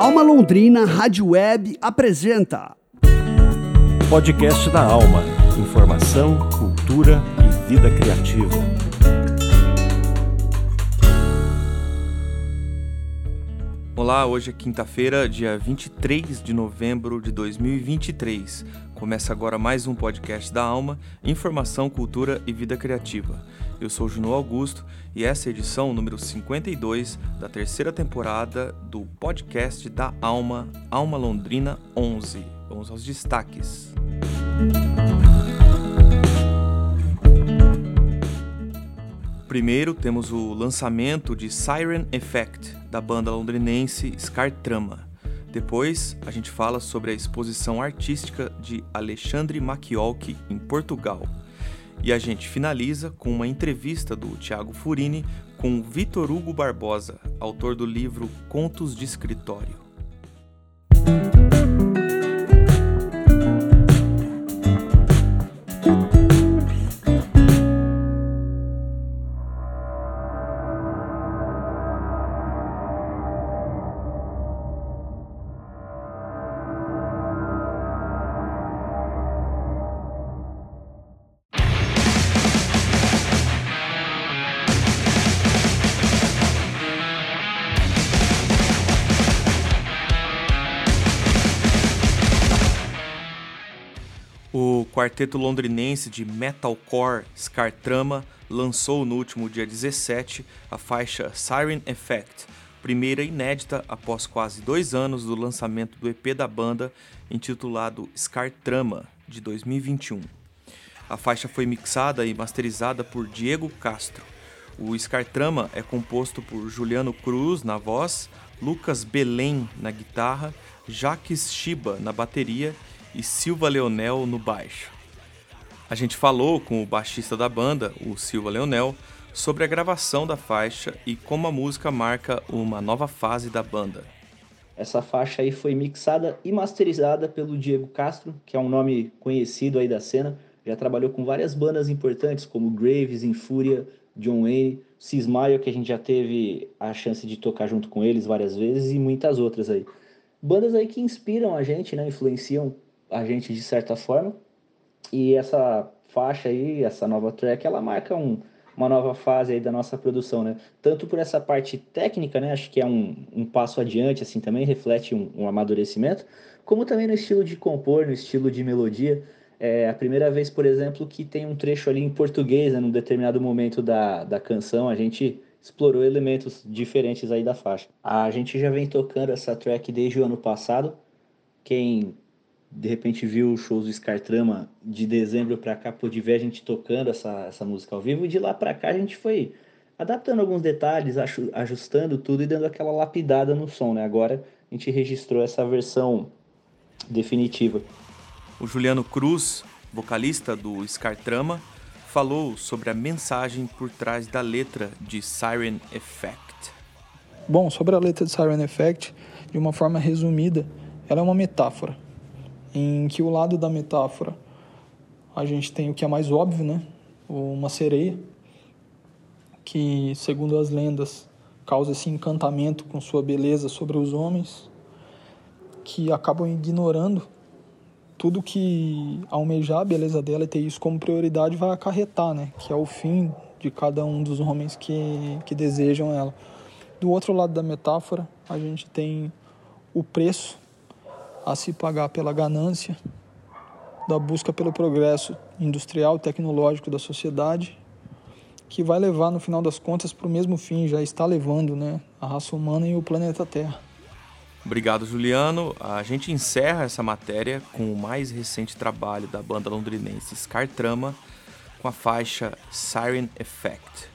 Alma Londrina Rádio Web apresenta Podcast da Alma. Informação, cultura e vida criativa. Olá, hoje é quinta-feira, dia 23 de novembro de 2023. Começa agora mais um podcast da Alma, Informação, Cultura e Vida Criativa. Eu sou Juno Augusto e essa é a edição número 52 da terceira temporada do podcast da Alma, Alma Londrina 11. Vamos aos destaques. Primeiro temos o lançamento de Siren Effect, da banda londrinense Scar Trama. Depois, a gente fala sobre a exposição artística de Alexandre Machiolki em Portugal. E a gente finaliza com uma entrevista do Tiago Furini com Vitor Hugo Barbosa, autor do livro Contos de Escritório. Quarteto londrinense de metalcore Scartrama lançou no último dia 17 a faixa Siren Effect, primeira inédita após quase dois anos do lançamento do EP da banda, intitulado Scartrama, de 2021. A faixa foi mixada e masterizada por Diego Castro. O Scartrama é composto por Juliano Cruz na voz, Lucas Belém na guitarra, Jaques Shiba na bateria e Silva Leonel no baixo. A gente falou com o baixista da banda, o Silva Leonel, sobre a gravação da faixa e como a música marca uma nova fase da banda. Essa faixa aí foi mixada e masterizada pelo Diego Castro, que é um nome conhecido aí da cena. Já trabalhou com várias bandas importantes como Graves, Infúria, John Wayne, Cismaio, que a gente já teve a chance de tocar junto com eles várias vezes e muitas outras aí. Bandas aí que inspiram a gente, né, influenciam a gente de certa forma. E essa faixa aí, essa nova track, ela marca um, uma nova fase aí da nossa produção, né? Tanto por essa parte técnica, né? Acho que é um, um passo adiante, assim, também reflete um, um amadurecimento, como também no estilo de compor, no estilo de melodia. É a primeira vez, por exemplo, que tem um trecho ali em português, né? Num determinado momento da, da canção, a gente explorou elementos diferentes aí da faixa. A gente já vem tocando essa track desde o ano passado. Quem de repente viu shows do Scartrama de dezembro para cá, pôde ver a gente tocando essa, essa música ao vivo, e de lá para cá a gente foi adaptando alguns detalhes, ajustando tudo e dando aquela lapidada no som, né? Agora a gente registrou essa versão definitiva. O Juliano Cruz, vocalista do Scartrama, falou sobre a mensagem por trás da letra de Siren Effect. Bom, sobre a letra de Siren Effect, de uma forma resumida, ela é uma metáfora em que o lado da metáfora a gente tem o que é mais óbvio, né? Uma sereia que, segundo as lendas, causa esse encantamento com sua beleza sobre os homens, que acabam ignorando tudo que almejar a beleza dela e ter isso como prioridade vai acarretar, né? Que é o fim de cada um dos homens que, que desejam ela. Do outro lado da metáfora, a gente tem o preço a se pagar pela ganância, da busca pelo progresso industrial e tecnológico da sociedade, que vai levar, no final das contas, para o mesmo fim, já está levando né, a raça humana e o planeta Terra. Obrigado, Juliano. A gente encerra essa matéria com o mais recente trabalho da banda londrinense Scar Trama, com a faixa Siren Effect.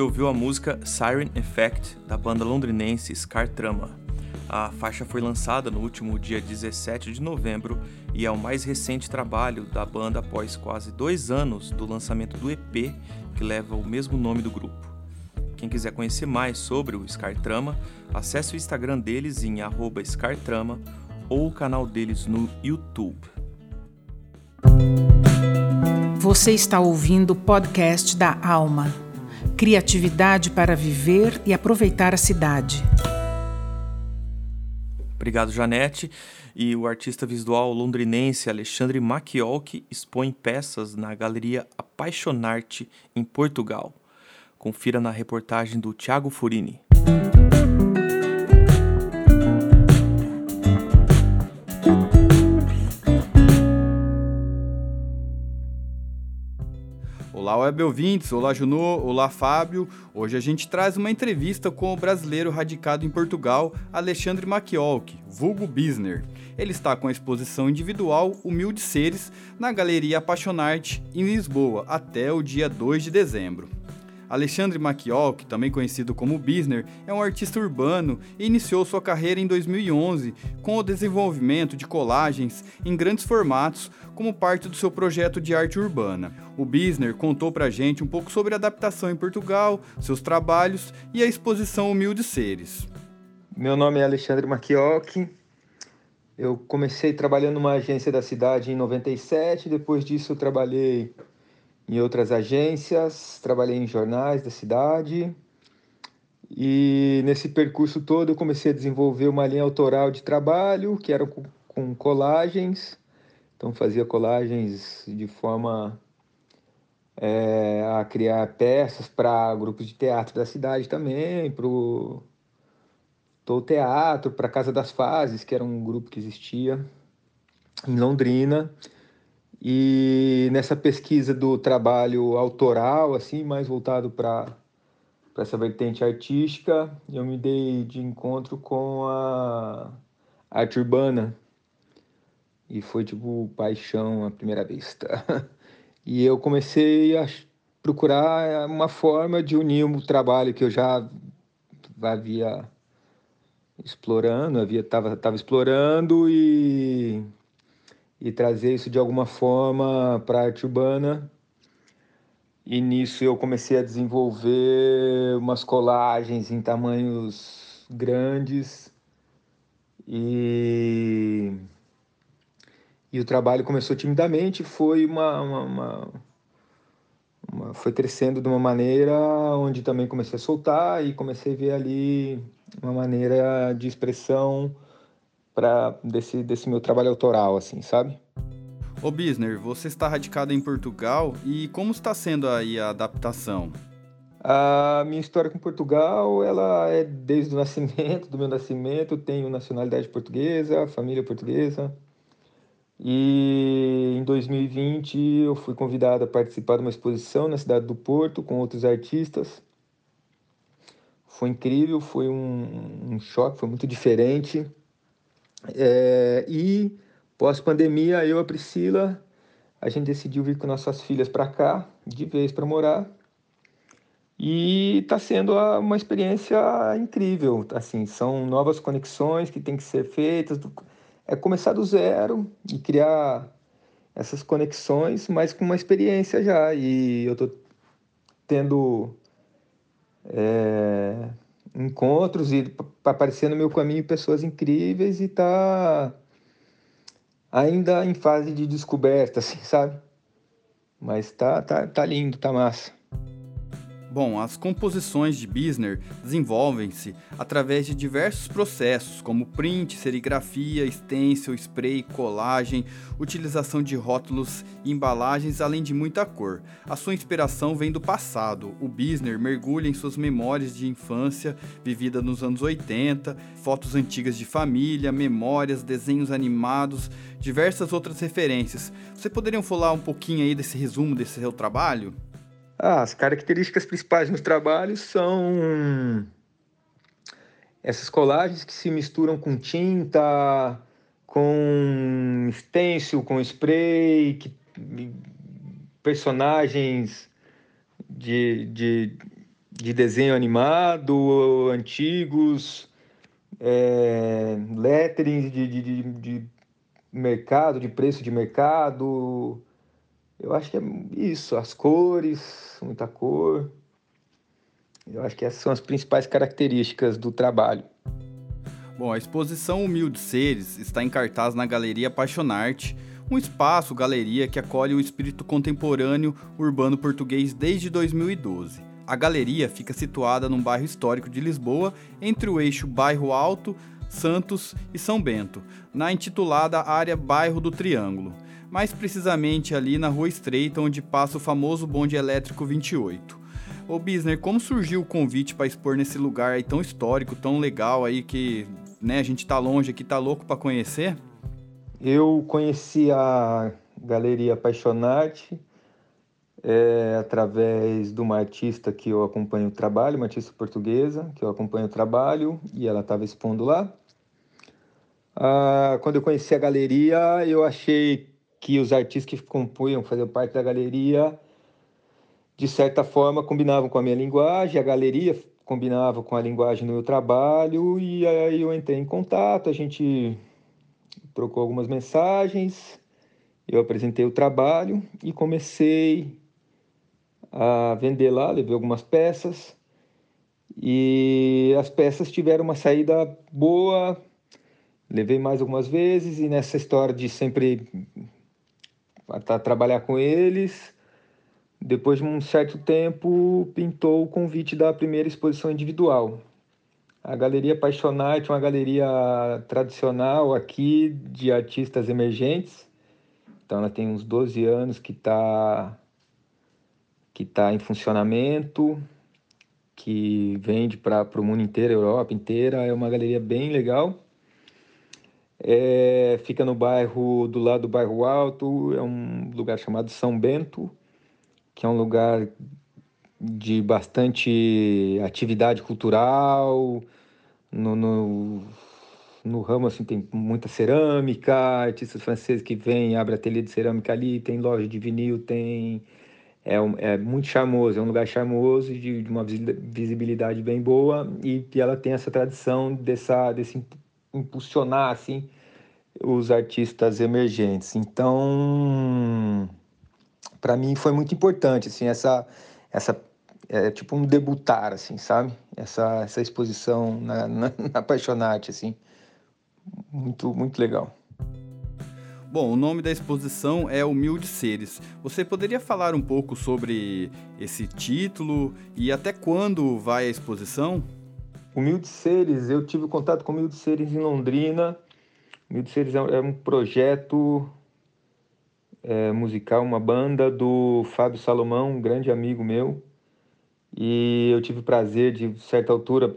Você ouviu a música Siren Effect, da banda londrinense Scar Trama. A faixa foi lançada no último dia 17 de novembro e é o mais recente trabalho da banda após quase dois anos do lançamento do EP que leva o mesmo nome do grupo. Quem quiser conhecer mais sobre o Scar Trama, acesse o Instagram deles em @scartrama ou o canal deles no YouTube. Você está ouvindo o podcast da Alma. Criatividade para viver e aproveitar a cidade. Obrigado, Janete. E o artista visual londrinense Alexandre Machiolki expõe peças na Galeria Apaixonarte, em Portugal. Confira na reportagem do Tiago Furini. Olá, web ouvintes, olá Junô, olá Fábio. Hoje a gente traz uma entrevista com o brasileiro radicado em Portugal, Alexandre Machiolk, vulgo Bisner. Ele está com a exposição individual Humildes Seres na Galeria Apaixonarte, em Lisboa, até o dia 2 de dezembro. Alexandre Machiolk, também conhecido como Bisner, é um artista urbano e iniciou sua carreira em 2011 com o desenvolvimento de colagens em grandes formatos como parte do seu projeto de arte urbana. O Bisner contou pra gente um pouco sobre a adaptação em Portugal, seus trabalhos e a exposição Humildes Seres. Meu nome é Alexandre Machiolk. Eu comecei trabalhando numa agência da cidade em 97, depois disso eu trabalhei em outras agências, trabalhei em jornais da cidade. E nesse percurso todo eu comecei a desenvolver uma linha autoral de trabalho, que era com, com colagens. Então fazia colagens de forma é, a criar peças para grupos de teatro da cidade também, para o Teatro, para a Casa das Fases, que era um grupo que existia em Londrina. E nessa pesquisa do trabalho autoral, assim, mais voltado para essa vertente artística, eu me dei de encontro com a arte urbana. E foi tipo paixão à primeira vista. E eu comecei a procurar uma forma de unir o trabalho que eu já havia explorando, havia tava, tava explorando e e trazer isso de alguma forma para a arte urbana. E nisso eu comecei a desenvolver umas colagens em tamanhos grandes e, e o trabalho começou timidamente, foi uma, uma, uma, uma, foi crescendo de uma maneira onde também comecei a soltar e comecei a ver ali uma maneira de expressão para desse, desse meu trabalho autoral, assim, sabe? Ô Bisner, você está radicado em Portugal e como está sendo aí a adaptação? A minha história com Portugal, ela é desde o nascimento, do meu nascimento, tenho nacionalidade portuguesa, família portuguesa. E em 2020 eu fui convidado a participar de uma exposição na cidade do Porto com outros artistas. Foi incrível, foi um, um choque, foi muito diferente. É, e pós-pandemia, eu e a Priscila, a gente decidiu vir com nossas filhas para cá, de vez para morar. E está sendo uma experiência incrível. Assim, são novas conexões que têm que ser feitas. É começar do zero e criar essas conexões, mas com uma experiência já. E eu estou tendo é, encontros e aparecer no meu caminho pessoas incríveis e tá ainda em fase de descoberta, assim, sabe? Mas tá, tá, tá lindo, tá massa. Bom, as composições de Bisner desenvolvem-se através de diversos processos, como print, serigrafia, stencil, spray, colagem, utilização de rótulos e embalagens, além de muita cor. A sua inspiração vem do passado. O Bisner mergulha em suas memórias de infância vivida nos anos 80, fotos antigas de família, memórias, desenhos animados, diversas outras referências. Você poderia falar um pouquinho aí desse resumo desse seu trabalho? As características principais nos trabalhos são essas colagens que se misturam com tinta, com stencil, com spray, que, personagens de, de, de desenho animado, antigos, é, letterings de, de, de mercado, de preço de mercado. Eu acho que é isso, as cores, muita cor. Eu acho que essas são as principais características do trabalho. Bom, a exposição Humilde Seres está em cartaz na Galeria Apaixonarte, um espaço, galeria que acolhe o espírito contemporâneo urbano português desde 2012. A galeria fica situada num bairro histórico de Lisboa, entre o eixo Bairro Alto, Santos e São Bento, na intitulada área Bairro do Triângulo, mais precisamente ali na Rua Estreita, onde passa o famoso bonde elétrico 28. Ô Bisner, como surgiu o convite para expor nesse lugar aí tão histórico, tão legal aí que, né, a gente tá longe aqui, tá louco para conhecer? Eu conheci a Galeria Apaixonante é, através de uma artista que eu acompanho o trabalho, uma artista portuguesa que eu acompanho o trabalho e ela estava expondo lá. Ah, quando eu conheci a galeria, eu achei que os artistas que compunham, faziam parte da galeria, de certa forma combinavam com a minha linguagem, a galeria combinava com a linguagem do meu trabalho, e aí eu entrei em contato, a gente trocou algumas mensagens, eu apresentei o trabalho e comecei a vender lá, levei algumas peças e as peças tiveram uma saída boa. Levei mais algumas vezes e nessa história de sempre trabalhar com eles, depois de um certo tempo pintou o convite da primeira exposição individual. A Galeria Apaixonante é uma galeria tradicional aqui de artistas emergentes. Então ela tem uns 12 anos que está que está em funcionamento, que vende para o mundo inteiro, a Europa inteira. É uma galeria bem legal. É, fica no bairro, do lado do bairro Alto, é um lugar chamado São Bento, que é um lugar de bastante atividade cultural, no, no, no ramo assim tem muita cerâmica, artistas franceses que vêm, abre ateliê de cerâmica ali, tem loja de vinil, tem é, é muito charmoso, é um lugar charmoso, de, de uma visibilidade bem boa e, e ela tem essa tradição dessa, desse impulsionar assim os artistas emergentes. Então, para mim foi muito importante assim essa essa é tipo um debutar assim, sabe? Essa essa exposição na, na, na Apaixonate assim. Muito muito legal. Bom, o nome da exposição é Humilde Seres. Você poderia falar um pouco sobre esse título e até quando vai a exposição? Humilde Seres, eu tive contato com Humilde Seres em Londrina. Humilde Seres é um projeto é, musical, uma banda do Fábio Salomão, um grande amigo meu. E eu tive o prazer de, certa altura,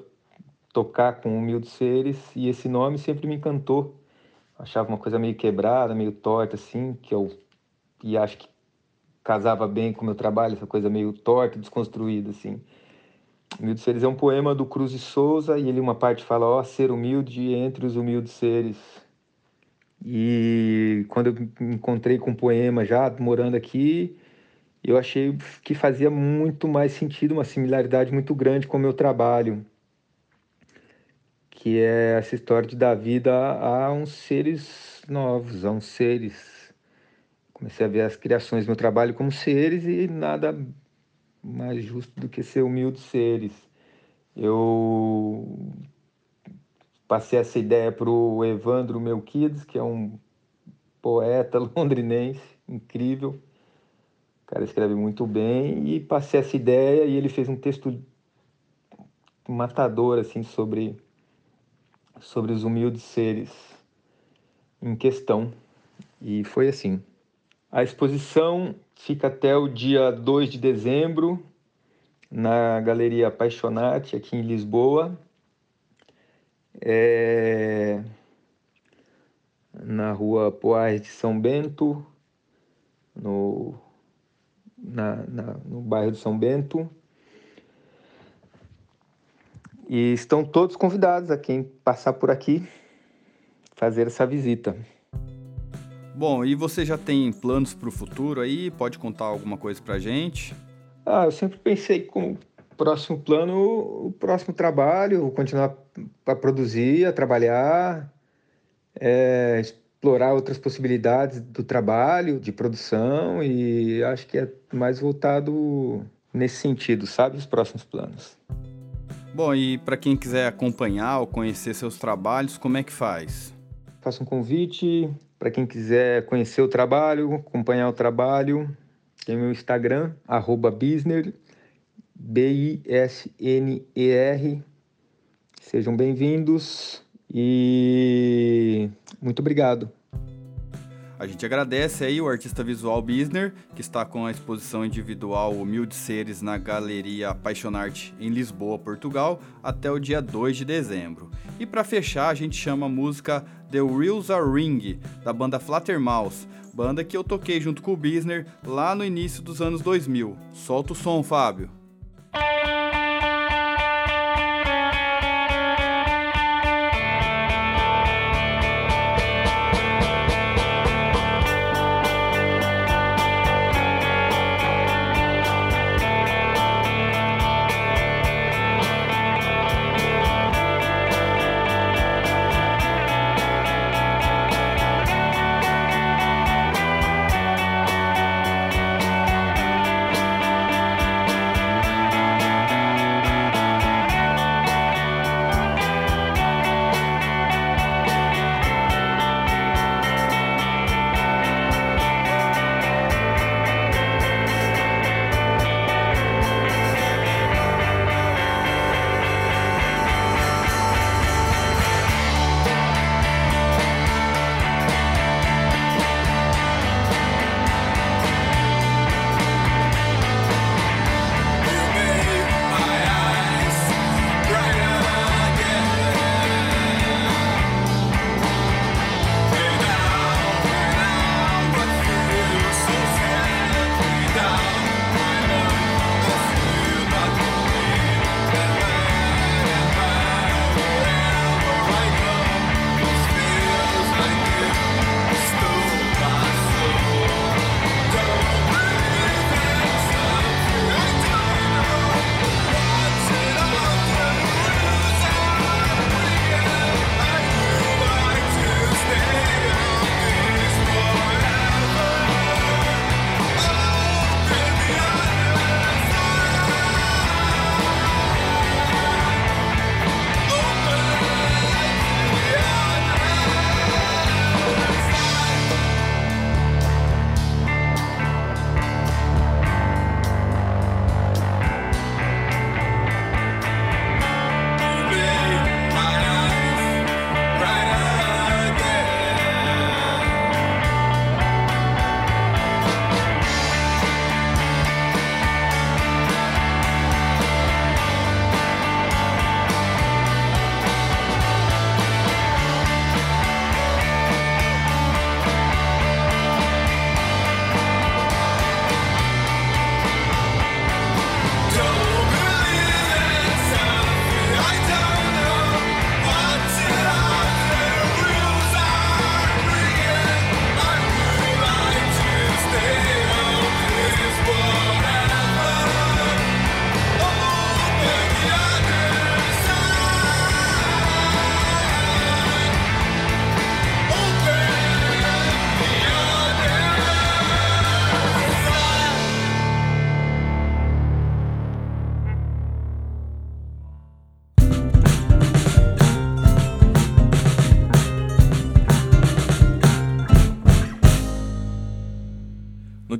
tocar com Humilde Seres e esse nome sempre me encantou achava uma coisa meio quebrada, meio torta, assim, que eu e acho que casava bem com o meu trabalho, essa coisa meio torta, desconstruída, assim. Humildes Seres é um poema do Cruz de Souza e ele uma parte fala, ó, oh, ser humilde entre os humildes seres. E quando eu me encontrei com o poema já morando aqui, eu achei que fazia muito mais sentido, uma similaridade muito grande com o meu trabalho que é essa história de dar vida a, uns seres novos, a uns seres. Comecei a ver as criações do meu trabalho como seres e nada mais justo do que ser humildes seres. Eu passei essa ideia para o Evandro Melquides, que é um poeta londrinense incrível. O cara escreve muito bem e passei essa ideia e ele fez um texto matador assim sobre sobre os humildes seres em questão. E foi assim. A exposição fica até o dia 2 de dezembro na Galeria Apaixonate, aqui em Lisboa. É... Na rua Poás de São Bento, no, na, na, no bairro de São Bento. E estão todos convidados a quem passar por aqui fazer essa visita. Bom, e você já tem planos para o futuro aí? Pode contar alguma coisa para gente? Ah, eu sempre pensei como Próximo plano, o próximo trabalho, continuar a produzir, a trabalhar, é, explorar outras possibilidades do trabalho, de produção e acho que é mais voltado nesse sentido, sabe, os próximos planos. Bom, e para quem quiser acompanhar ou conhecer seus trabalhos, como é que faz? Faço um convite para quem quiser conhecer o trabalho, acompanhar o trabalho. Tem meu Instagram, arroba Bisner, B-I-S-N-E-R. Sejam bem-vindos e muito obrigado. A gente agradece aí o artista visual Bisner, que está com a exposição individual Humildes Seres na Galeria Apaixonarte em Lisboa, Portugal, até o dia 2 de dezembro. E para fechar, a gente chama a música The Wheels Are Ring, da banda Flattermouse, banda que eu toquei junto com o Bisner lá no início dos anos 2000. Solta o som, Fábio.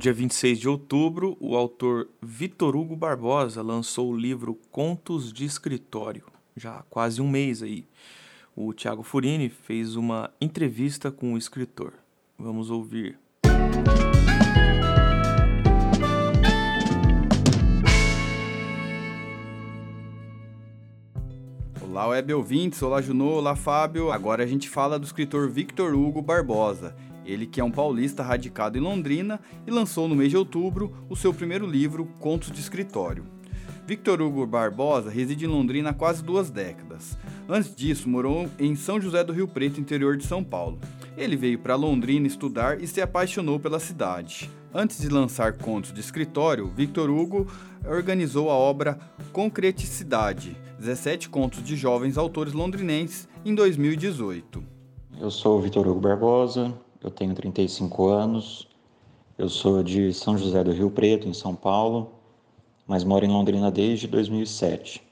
Dia 26 de outubro, o autor Vitor Hugo Barbosa lançou o livro Contos de Escritório, já há quase um mês aí. O Tiago Furini fez uma entrevista com o escritor. Vamos ouvir. Olá, web ouvintes, olá Junô, olá Fábio. Agora a gente fala do escritor Victor Hugo Barbosa. Ele que é um paulista radicado em Londrina e lançou no mês de outubro o seu primeiro livro, Contos de Escritório. Victor Hugo Barbosa reside em Londrina há quase duas décadas. Antes disso, morou em São José do Rio Preto, interior de São Paulo. Ele veio para Londrina estudar e se apaixonou pela cidade. Antes de lançar contos de escritório, Victor Hugo organizou a obra Concreticidade, 17 contos de jovens autores londrinenses, em 2018. Eu sou Victor Hugo Barbosa, eu tenho 35 anos, eu sou de São José do Rio Preto, em São Paulo, mas moro em Londrina desde 2007.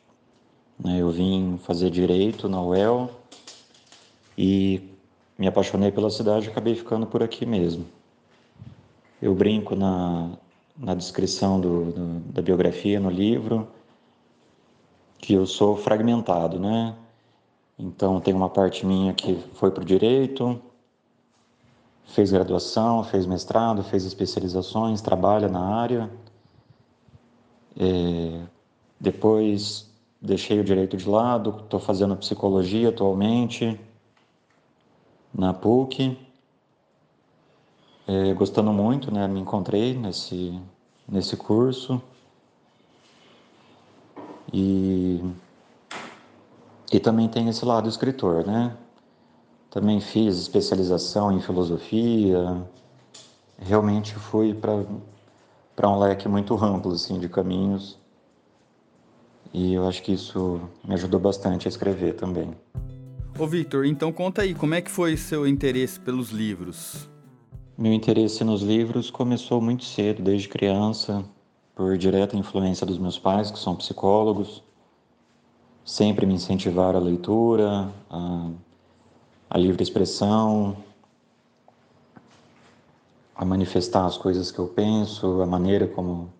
Né, eu vim fazer direito na UEL e me apaixonei pela cidade e acabei ficando por aqui mesmo. Eu brinco na, na descrição do, do, da biografia no livro que eu sou fragmentado, né? Então tem uma parte minha que foi para o direito, fez graduação, fez mestrado, fez especializações, trabalha na área. É, depois deixei o direito de lado, estou fazendo psicologia atualmente na PUC é, gostando muito, né? Me encontrei nesse, nesse curso. E, e também tem esse lado escritor, né? Também fiz especialização em filosofia. Realmente fui para um leque muito amplo assim, de caminhos. E eu acho que isso me ajudou bastante a escrever também. Ô Victor, então conta aí, como é que foi seu interesse pelos livros? Meu interesse nos livros começou muito cedo, desde criança, por direta influência dos meus pais, que são psicólogos. Sempre me incentivaram a leitura, a, a livre expressão, a manifestar as coisas que eu penso, a maneira como,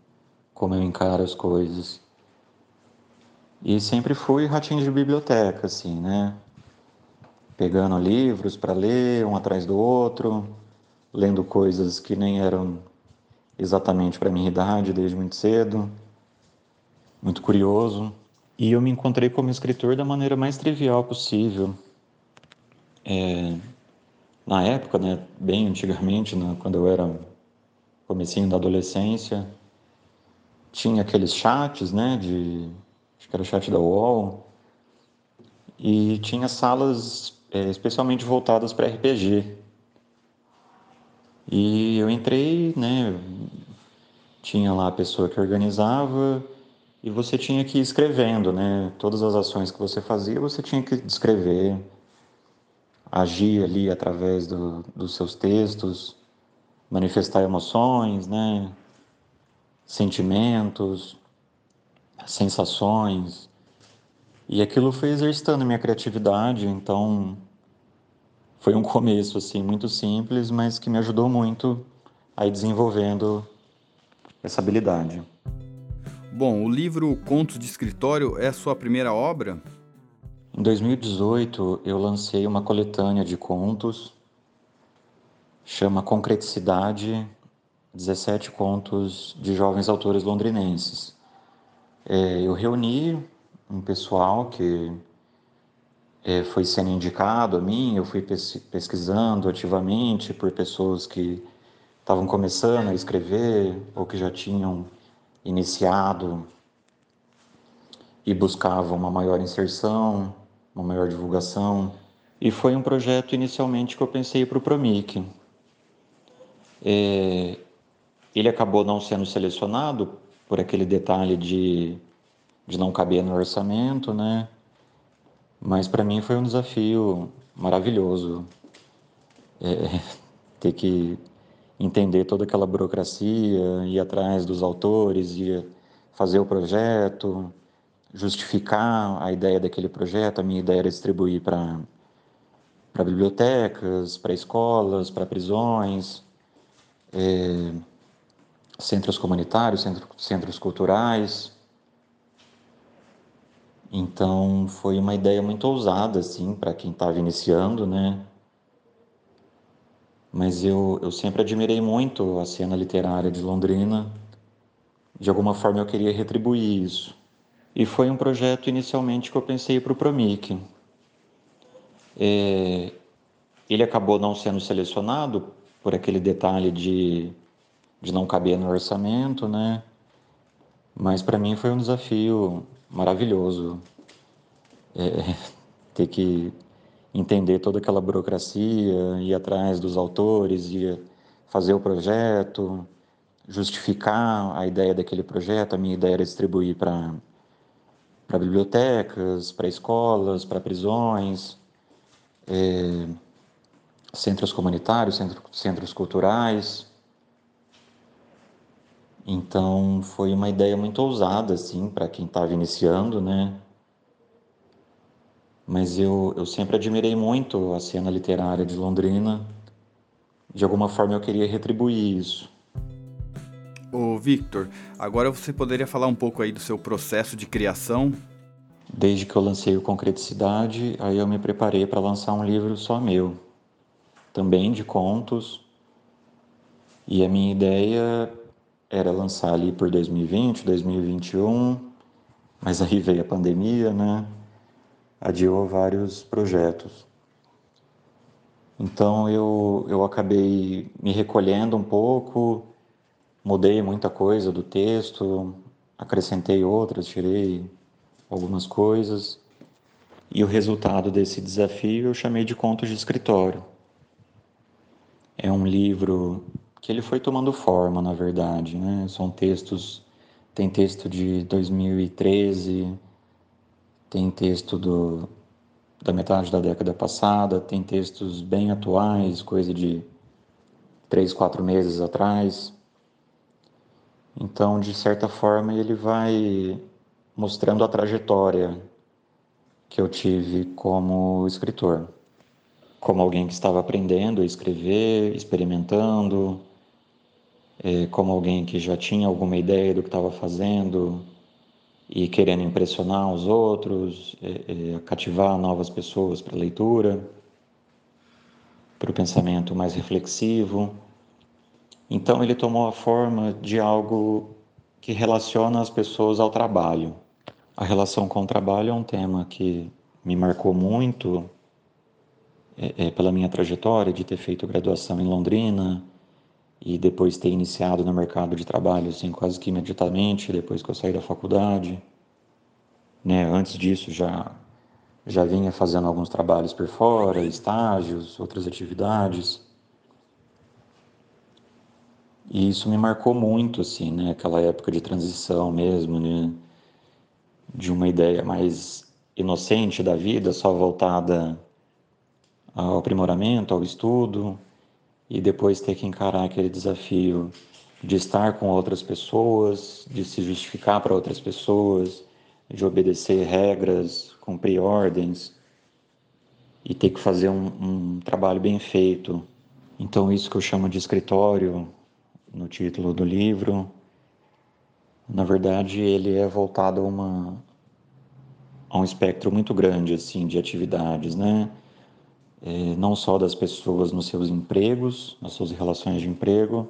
como eu encaro as coisas. E sempre fui ratinho de biblioteca, assim, né? Pegando livros para ler, um atrás do outro lendo coisas que nem eram exatamente para minha idade desde muito cedo, muito curioso. E eu me encontrei como escritor da maneira mais trivial possível. É, na época, né, bem antigamente, né, quando eu era comecinho da adolescência, tinha aqueles chats, né, de acho que era o chat da UOL, e tinha salas é, especialmente voltadas para RPG. E eu entrei, né? Tinha lá a pessoa que organizava e você tinha que ir escrevendo, né? Todas as ações que você fazia, você tinha que descrever, agir ali através do, dos seus textos, manifestar emoções, né? Sentimentos, sensações. E aquilo foi exercitando minha criatividade, então foi um começo assim muito simples, mas que me ajudou muito a ir desenvolvendo essa habilidade. Bom, o livro Contos de Escritório é a sua primeira obra? Em 2018, eu lancei uma coletânea de contos, chama Concreticidade, 17 contos de jovens autores londrinenses. É, eu reuni um pessoal que é, foi sendo indicado a mim, eu fui pesquisando ativamente por pessoas que estavam começando a escrever ou que já tinham iniciado e buscavam uma maior inserção, uma maior divulgação. E foi um projeto inicialmente que eu pensei para o Promic. É, ele acabou não sendo selecionado por aquele detalhe de, de não caber no orçamento, né? Mas para mim foi um desafio maravilhoso é, ter que entender toda aquela burocracia, ir atrás dos autores, ir fazer o projeto, justificar a ideia daquele projeto. A minha ideia era distribuir para para bibliotecas, para escolas, para prisões, é, centros comunitários, centro, centros culturais. Então foi uma ideia muito ousada assim para quem estava iniciando, né? Mas eu, eu sempre admirei muito a cena literária de Londrina. De alguma forma eu queria retribuir isso. E foi um projeto inicialmente que eu pensei para o Promic. É, ele acabou não sendo selecionado por aquele detalhe de, de não caber no orçamento, né? Mas para mim foi um desafio maravilhoso é, ter que entender toda aquela burocracia, ir atrás dos autores, ir fazer o projeto, justificar a ideia daquele projeto. A minha ideia era distribuir para para bibliotecas, para escolas, para prisões, é, centros comunitários, centro, centros culturais. Então foi uma ideia muito ousada assim para quem estava iniciando, né? Mas eu, eu sempre admirei muito a cena literária de Londrina. De alguma forma eu queria retribuir isso. Ô Victor, agora você poderia falar um pouco aí do seu processo de criação? Desde que eu lancei o Concreticidade, aí eu me preparei para lançar um livro só meu, também de contos. E a minha ideia era lançar ali por 2020, 2021, mas aí veio a pandemia, né? Adiou vários projetos. Então eu, eu acabei me recolhendo um pouco, mudei muita coisa do texto, acrescentei outras, tirei algumas coisas. E o resultado desse desafio eu chamei de contos de escritório. É um livro que ele foi tomando forma, na verdade, né? São textos, tem texto de 2013, tem texto do, da metade da década passada, tem textos bem atuais, coisa de três, quatro meses atrás. Então, de certa forma, ele vai mostrando a trajetória que eu tive como escritor. Como alguém que estava aprendendo a escrever, experimentando, é, como alguém que já tinha alguma ideia do que estava fazendo e querendo impressionar os outros, é, é, cativar novas pessoas para a leitura, para o pensamento mais reflexivo. Então ele tomou a forma de algo que relaciona as pessoas ao trabalho. A relação com o trabalho é um tema que me marcou muito é, é, pela minha trajetória de ter feito graduação em Londrina e depois ter iniciado no mercado de trabalho assim quase que imediatamente depois que eu saí da faculdade. Né? Antes disso já já vinha fazendo alguns trabalhos por fora, estágios, outras atividades. E isso me marcou muito, assim, né? Aquela época de transição mesmo, né? De uma ideia mais inocente da vida, só voltada ao aprimoramento, ao estudo, e depois ter que encarar aquele desafio de estar com outras pessoas, de se justificar para outras pessoas, de obedecer regras, cumprir ordens e ter que fazer um, um trabalho bem feito. Então, isso que eu chamo de escritório, no título do livro. Na verdade, ele é voltado a, uma, a um espectro muito grande assim de atividades, né? É, não só das pessoas nos seus empregos, nas suas relações de emprego,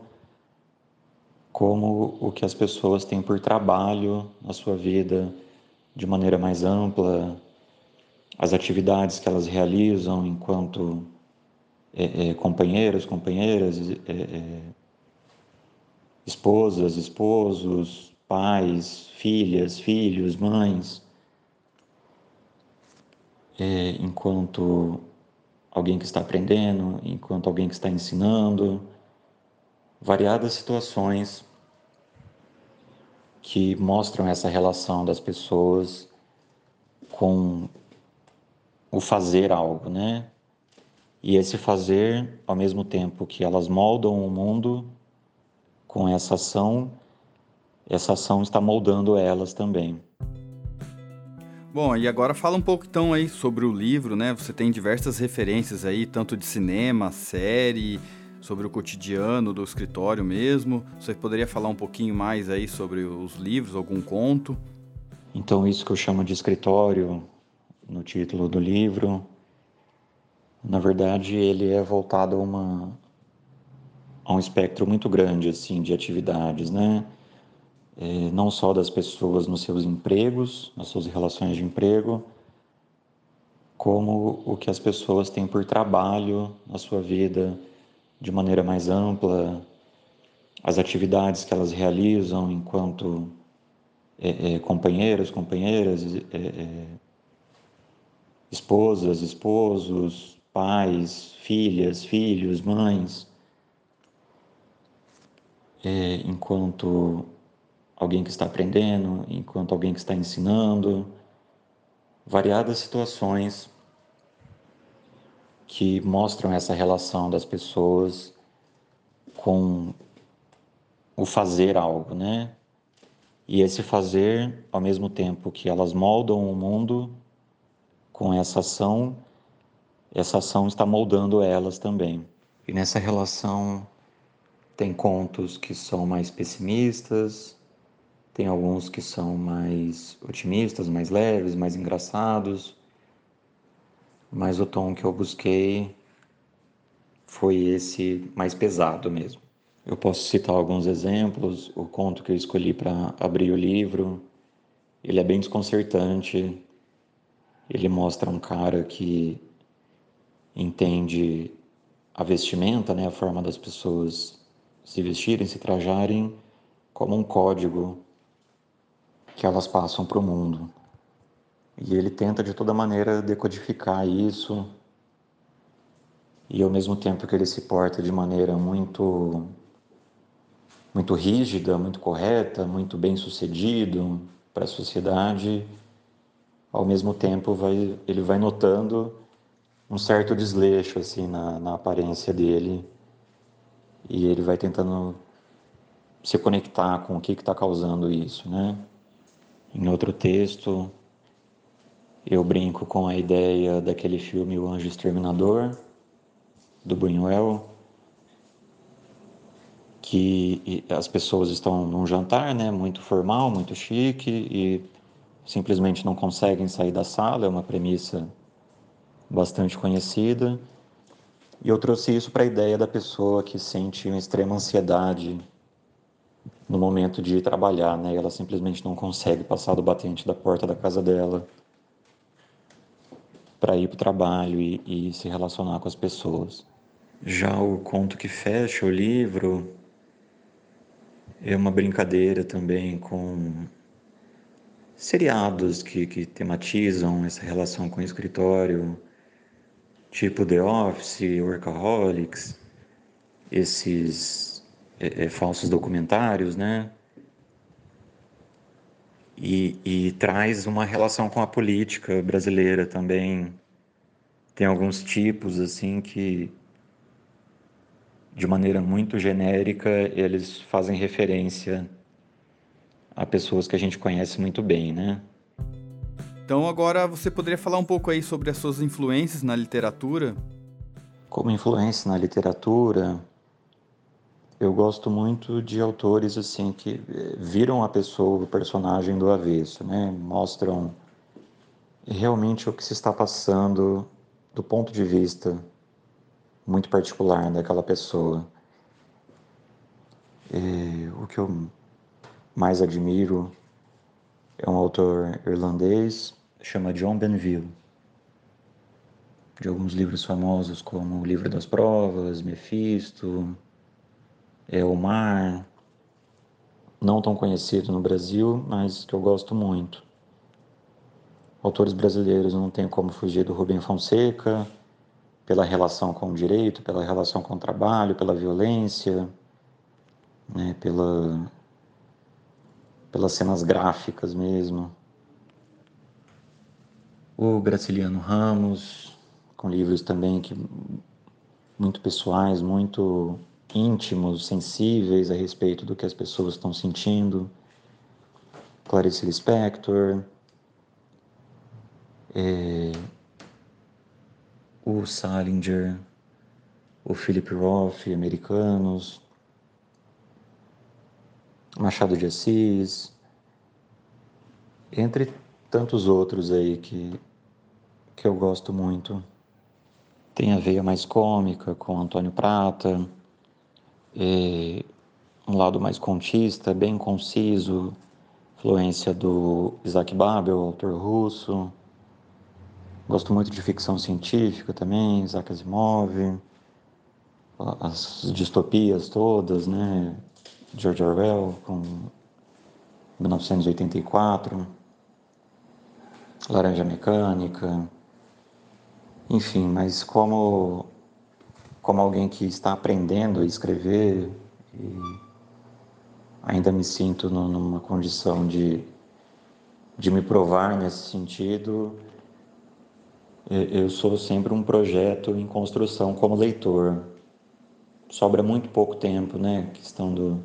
como o que as pessoas têm por trabalho na sua vida de maneira mais ampla, as atividades que elas realizam enquanto é, é, companheiros, companheiras, é, é esposas, esposos, pais, filhas, filhos, mães, é, enquanto alguém que está aprendendo, enquanto alguém que está ensinando, variadas situações que mostram essa relação das pessoas com o fazer algo, né? E esse fazer, ao mesmo tempo que elas moldam o mundo, com essa ação, essa ação está moldando elas também. Bom, e agora fala um pouco então aí sobre o livro, né? Você tem diversas referências aí, tanto de cinema, série, sobre o cotidiano do escritório mesmo. Você poderia falar um pouquinho mais aí sobre os livros, algum conto? Então, isso que eu chamo de escritório no título do livro, na verdade, ele é voltado a uma a um espectro muito grande assim de atividades, né? É, não só das pessoas nos seus empregos, nas suas relações de emprego, como o que as pessoas têm por trabalho na sua vida de maneira mais ampla, as atividades que elas realizam enquanto é, é, companheiros, companheiras, é, é, esposas, esposos, pais, filhas, filhos, mães, é, enquanto alguém que está aprendendo, enquanto alguém que está ensinando, variadas situações que mostram essa relação das pessoas com o fazer algo, né? E esse fazer, ao mesmo tempo que elas moldam o mundo com essa ação, essa ação está moldando elas também. E nessa relação tem contos que são mais pessimistas, tem alguns que são mais otimistas, mais leves, mais engraçados. Mas o tom que eu busquei foi esse mais pesado mesmo. Eu posso citar alguns exemplos. O conto que eu escolhi para abrir o livro, ele é bem desconcertante. Ele mostra um cara que entende a vestimenta, né, a forma das pessoas se vestirem, se trajarem, como um código que elas passam para o mundo. E ele tenta de toda maneira decodificar isso, e ao mesmo tempo que ele se porta de maneira muito muito rígida, muito correta, muito bem sucedido para a sociedade, ao mesmo tempo vai, ele vai notando um certo desleixo assim na, na aparência dele e ele vai tentando se conectar com o que está causando isso, né? Em outro texto, eu brinco com a ideia daquele filme O Anjo Exterminador, do Buñuel, que as pessoas estão num jantar, né, muito formal, muito chique e simplesmente não conseguem sair da sala, é uma premissa bastante conhecida. E eu trouxe isso para a ideia da pessoa que sente uma extrema ansiedade no momento de trabalhar, né? Ela simplesmente não consegue passar do batente da porta da casa dela para ir para o trabalho e, e se relacionar com as pessoas. Já o conto que fecha o livro é uma brincadeira também com seriados que, que tematizam essa relação com o escritório, tipo The Office, Workaholics, esses é, é, falsos documentários, né? E, e traz uma relação com a política brasileira também. Tem alguns tipos assim que de maneira muito genérica, eles fazem referência a pessoas que a gente conhece muito bem, né? Então agora você poderia falar um pouco aí sobre as suas influências na literatura? Como influência na literatura, eu gosto muito de autores assim que eh, viram a pessoa, o personagem do avesso, né? Mostram realmente o que se está passando do ponto de vista muito particular daquela pessoa. E o que eu mais admiro é um autor irlandês, chama John Benville, de alguns livros famosos como O Livro das Provas, Mephisto, é O Mar, não tão conhecido no Brasil, mas que eu gosto muito. Autores brasileiros não tem como fugir do Rubem Fonseca, pela relação com o direito, pela relação com o trabalho, pela violência, né, pela, pelas cenas gráficas mesmo. O Graciliano Ramos, com livros também que muito pessoais, muito íntimos, sensíveis a respeito do que as pessoas estão sentindo. Clarice Lispector, é, o Salinger, o Philip Roth, americanos, Machado de Assis, entre tantos outros aí que, que eu gosto muito. Tem a veia mais cômica com Antônio Prata, um lado mais contista, bem conciso, influência do Isaac Babel, autor russo, Gosto muito de ficção científica também, Isaac Asimov, as distopias todas, né? George Orwell, com 1984, Laranja Mecânica, Enfim, mas como, como alguém que está aprendendo a escrever e ainda me sinto numa condição de, de me provar nesse sentido, eu sou sempre um projeto em construção como leitor. Sobra muito pouco tempo, né? Questão do,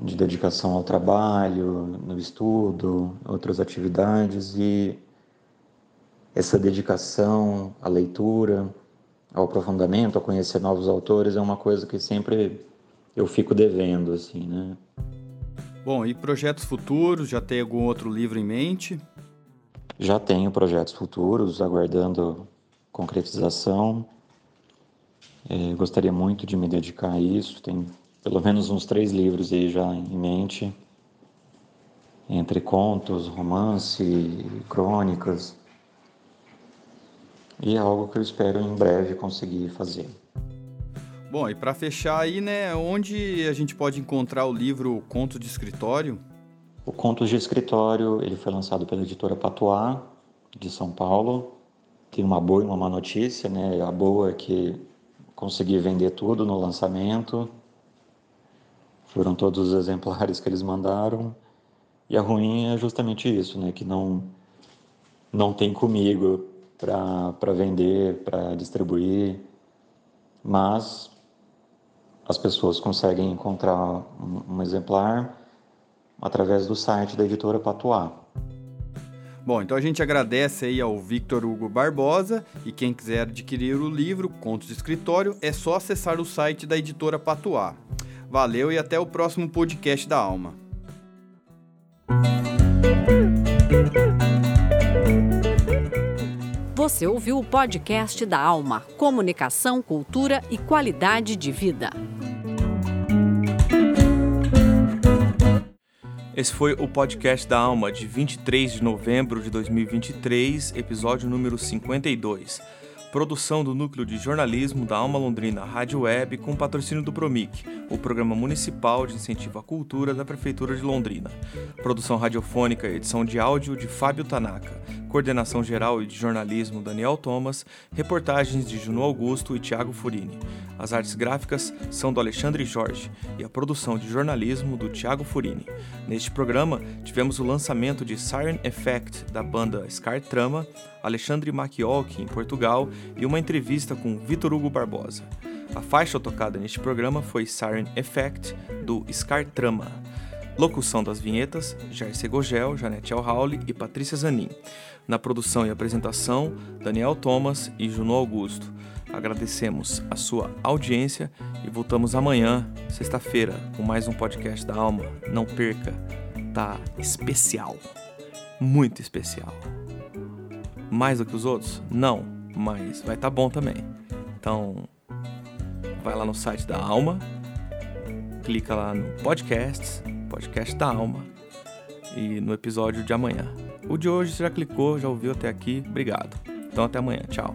de dedicação ao trabalho, no estudo, outras atividades e essa dedicação à leitura, ao aprofundamento, a conhecer novos autores é uma coisa que sempre eu fico devendo, assim, né? Bom, e projetos futuros? Já tem algum outro livro em mente? Já tenho projetos futuros, aguardando concretização. É, gostaria muito de me dedicar a isso. Tem pelo menos uns três livros aí já em mente, entre contos, romance, crônicas. E é algo que eu espero em breve conseguir fazer. Bom, e para fechar aí, né, onde a gente pode encontrar o livro Contos de Escritório? O Contos de Escritório, ele foi lançado pela editora Patois, de São Paulo. Tem uma boa e uma má notícia, né? A boa é que consegui vender tudo no lançamento. Foram todos os exemplares que eles mandaram. E a ruim é justamente isso, né? Que não, não tem comigo para vender, para distribuir. Mas as pessoas conseguem encontrar um, um exemplar através do site da editora Patois. Bom, então a gente agradece aí ao Victor Hugo Barbosa e quem quiser adquirir o livro Contos de Escritório é só acessar o site da editora Patois. Valeu e até o próximo podcast da Alma. Você ouviu o podcast da Alma, Comunicação, Cultura e Qualidade de Vida. Esse foi o podcast da Alma de 23 de novembro de 2023, episódio número 52. Produção do Núcleo de Jornalismo da Alma Londrina Rádio Web com patrocínio do Promic, o Programa Municipal de Incentivo à Cultura da Prefeitura de Londrina. Produção radiofônica e edição de áudio de Fábio Tanaka. Coordenação geral e de jornalismo Daniel Thomas. Reportagens de Juno Augusto e Tiago Furini. As artes gráficas são do Alexandre Jorge e a produção de jornalismo do Tiago Furini. Neste programa, tivemos o lançamento de Siren Effect da banda Scar Trama, Alexandre Machiolki em Portugal e uma entrevista com Vitor Hugo Barbosa. A faixa tocada neste programa foi Siren Effect do Scar Trama. Locução das vinhetas, Jair Segogel, Janete Alhauli e Patrícia Zanin. Na produção e apresentação, Daniel Thomas e Juno Augusto. Agradecemos a sua audiência e voltamos amanhã, sexta-feira, com mais um podcast da Alma. Não perca, tá especial. Muito especial. Mais do que os outros? Não, mas vai estar tá bom também. Então, vai lá no site da Alma, clica lá no podcasts, podcast da Alma e no episódio de amanhã. O de hoje você já clicou, já ouviu até aqui, obrigado. Então até amanhã, tchau.